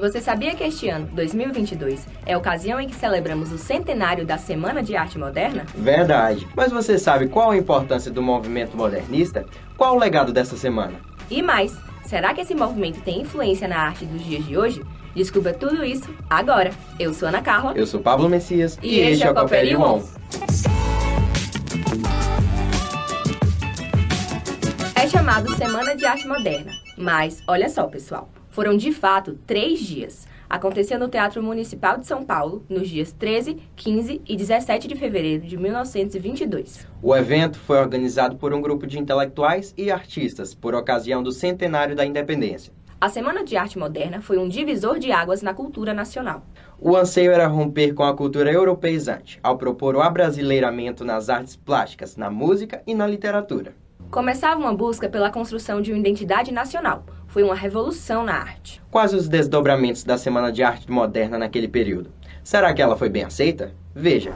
Você sabia que este ano, 2022, é a ocasião em que celebramos o centenário da Semana de Arte Moderna? Verdade. Mas você sabe qual a importância do movimento modernista? Qual o legado dessa semana? E mais, será que esse movimento tem influência na arte dos dias de hoje? Descubra tudo isso agora. Eu sou Ana Carla. Eu sou Pablo Messias. E, e este é o Copélia On. É chamado Semana de Arte Moderna. Mas, olha só, pessoal. Foram de fato três dias. Aconteceu no Teatro Municipal de São Paulo nos dias 13, 15 e 17 de fevereiro de 1922. O evento foi organizado por um grupo de intelectuais e artistas por ocasião do centenário da independência. A Semana de Arte Moderna foi um divisor de águas na cultura nacional. O anseio era romper com a cultura europeizante, ao propor o abrasileiramento nas artes plásticas, na música e na literatura. Começava uma busca pela construção de uma identidade nacional. Foi uma revolução na arte. Quais os desdobramentos da Semana de Arte Moderna naquele período? Será que ela foi bem aceita? Veja.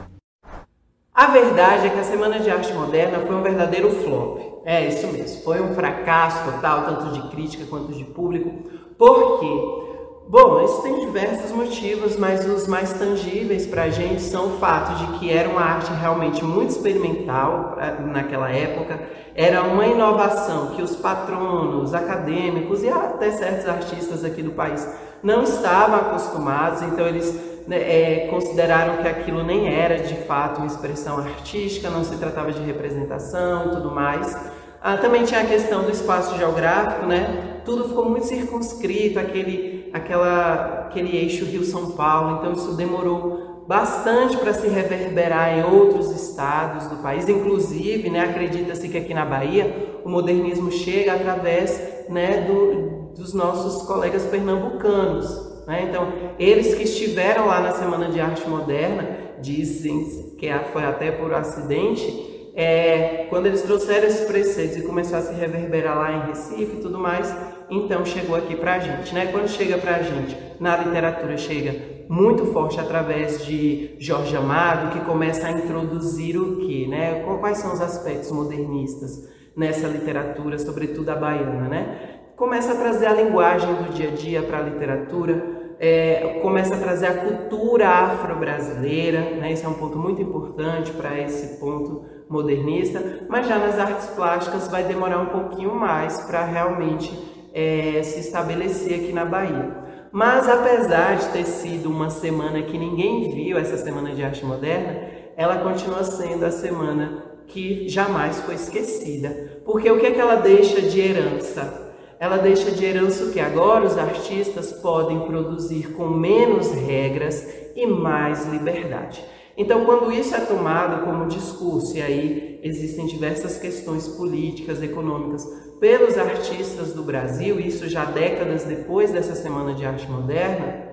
A verdade é que a Semana de Arte Moderna foi um verdadeiro flop. É isso mesmo, foi um fracasso total, tanto de crítica quanto de público. Por quê? Bom, isso tem diversos motivos, mas os mais tangíveis para a gente são o fato de que era uma arte realmente muito experimental naquela época, era uma inovação que os patronos, acadêmicos e até certos artistas aqui do país não estavam acostumados, então eles né, é, consideraram que aquilo nem era de fato uma expressão artística, não se tratava de representação e tudo mais. Ah, também tinha a questão do espaço geográfico, né? Tudo ficou muito circunscrito, aquele, aquela, aquele eixo Rio-São Paulo, então isso demorou bastante para se reverberar em outros estados do país, inclusive, né, acredita-se que aqui na Bahia o modernismo chega através né, do, dos nossos colegas pernambucanos. Né? Então, eles que estiveram lá na Semana de Arte Moderna, dizem que foi até por acidente, é, quando eles trouxeram esses preceitos e começou a se reverberar lá em Recife e tudo mais, então chegou aqui para a gente. Né? Quando chega para a gente, na literatura chega muito forte através de Jorge Amado, que começa a introduzir o que? Né? Quais são os aspectos modernistas nessa literatura, sobretudo a baiana? Né? Começa a trazer a linguagem do dia a dia para a literatura, é, começa a trazer a cultura afro-brasileira, né? isso é um ponto muito importante para esse ponto modernista, mas já nas artes plásticas vai demorar um pouquinho mais para realmente é, se estabelecer aqui na Bahia. Mas apesar de ter sido uma semana que ninguém viu, essa semana de arte moderna, ela continua sendo a semana que jamais foi esquecida. Porque o que, é que ela deixa de herança? Ela deixa de herança o que agora os artistas podem produzir com menos regras e mais liberdade. Então, quando isso é tomado como discurso, e aí existem diversas questões políticas, econômicas, pelos artistas do Brasil, isso já décadas depois dessa Semana de Arte Moderna,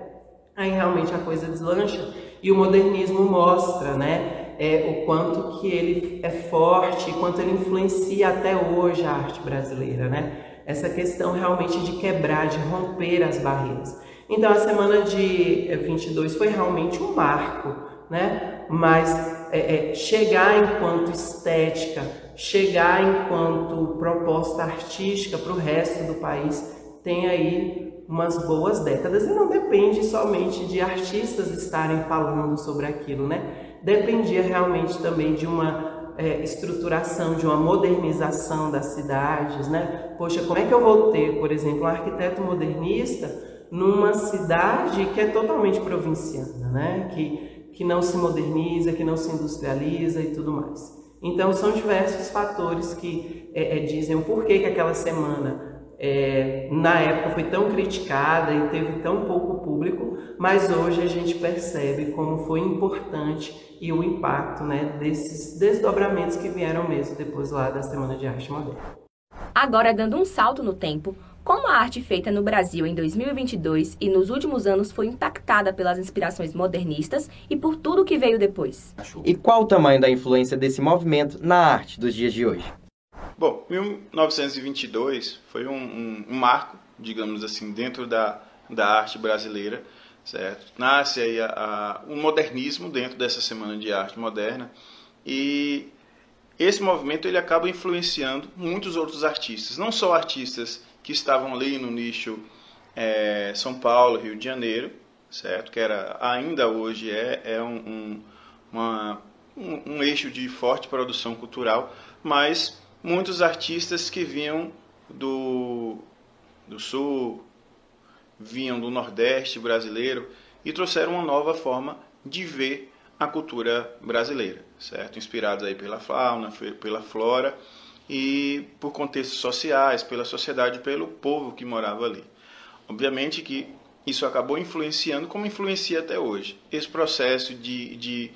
aí realmente a coisa deslancha e o modernismo mostra, né, é, o quanto que ele é forte, quanto ele influencia até hoje a arte brasileira, né? Essa questão realmente de quebrar, de romper as barreiras. Então a semana de 22 foi realmente um marco né? Mas é, é, chegar enquanto estética, chegar enquanto proposta artística para o resto do país tem aí umas boas décadas e não depende somente de artistas estarem falando sobre aquilo, né? Dependia realmente também de uma é, estruturação, de uma modernização das cidades, né? Poxa, como é que eu vou ter, por exemplo, um arquiteto modernista numa cidade que é totalmente provinciana, né? Que que não se moderniza, que não se industrializa e tudo mais. Então, são diversos fatores que é, é, dizem o porquê que aquela semana, é, na época, foi tão criticada e teve tão pouco público, mas hoje a gente percebe como foi importante e o impacto né, desses desdobramentos que vieram mesmo depois lá da Semana de Arte Moderna. Agora, dando um salto no tempo, como a arte feita no Brasil em 2022 e nos últimos anos foi impactada pelas inspirações modernistas e por tudo que veio depois? E qual o tamanho da influência desse movimento na arte dos dias de hoje? Bom, 1922 foi um, um, um marco, digamos assim, dentro da, da arte brasileira, certo? Nasce aí a, a, um modernismo dentro dessa Semana de Arte Moderna e esse movimento ele acaba influenciando muitos outros artistas, não só artistas que estavam ali no nicho é, São Paulo, Rio de Janeiro, certo? Que era ainda hoje é, é um, um, uma, um, um eixo de forte produção cultural, mas muitos artistas que vinham do, do sul, vinham do Nordeste brasileiro e trouxeram uma nova forma de ver a cultura brasileira, certo? Inspirados aí pela fauna, pela flora e por contextos sociais, pela sociedade, pelo povo que morava ali. Obviamente que isso acabou influenciando, como influencia até hoje. Esse processo de, de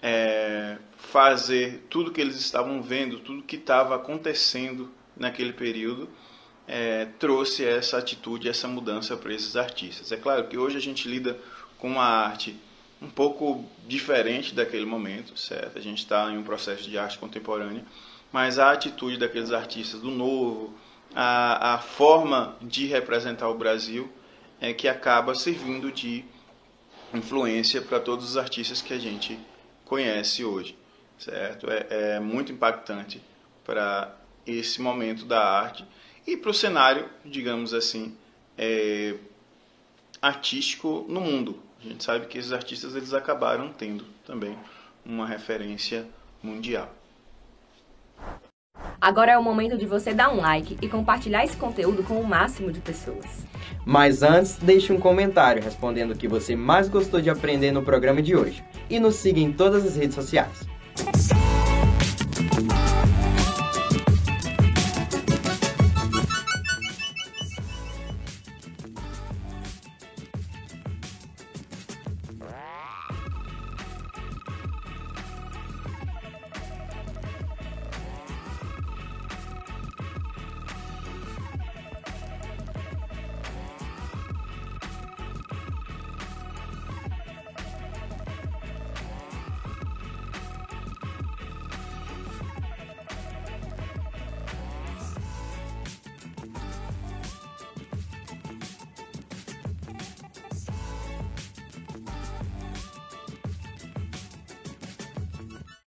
é, fazer tudo que eles estavam vendo, tudo que estava acontecendo naquele período, é, trouxe essa atitude, essa mudança para esses artistas. É claro que hoje a gente lida com uma arte um pouco diferente daquele momento, certo? A gente está em um processo de arte contemporânea, mas a atitude daqueles artistas do novo, a, a forma de representar o Brasil é que acaba servindo de influência para todos os artistas que a gente conhece hoje, certo? É, é muito impactante para esse momento da arte e para o cenário, digamos assim, é, artístico no mundo. A gente sabe que esses artistas eles acabaram tendo também uma referência mundial. Agora é o momento de você dar um like e compartilhar esse conteúdo com o máximo de pessoas. Mas antes, deixe um comentário respondendo o que você mais gostou de aprender no programa de hoje. E nos siga em todas as redes sociais.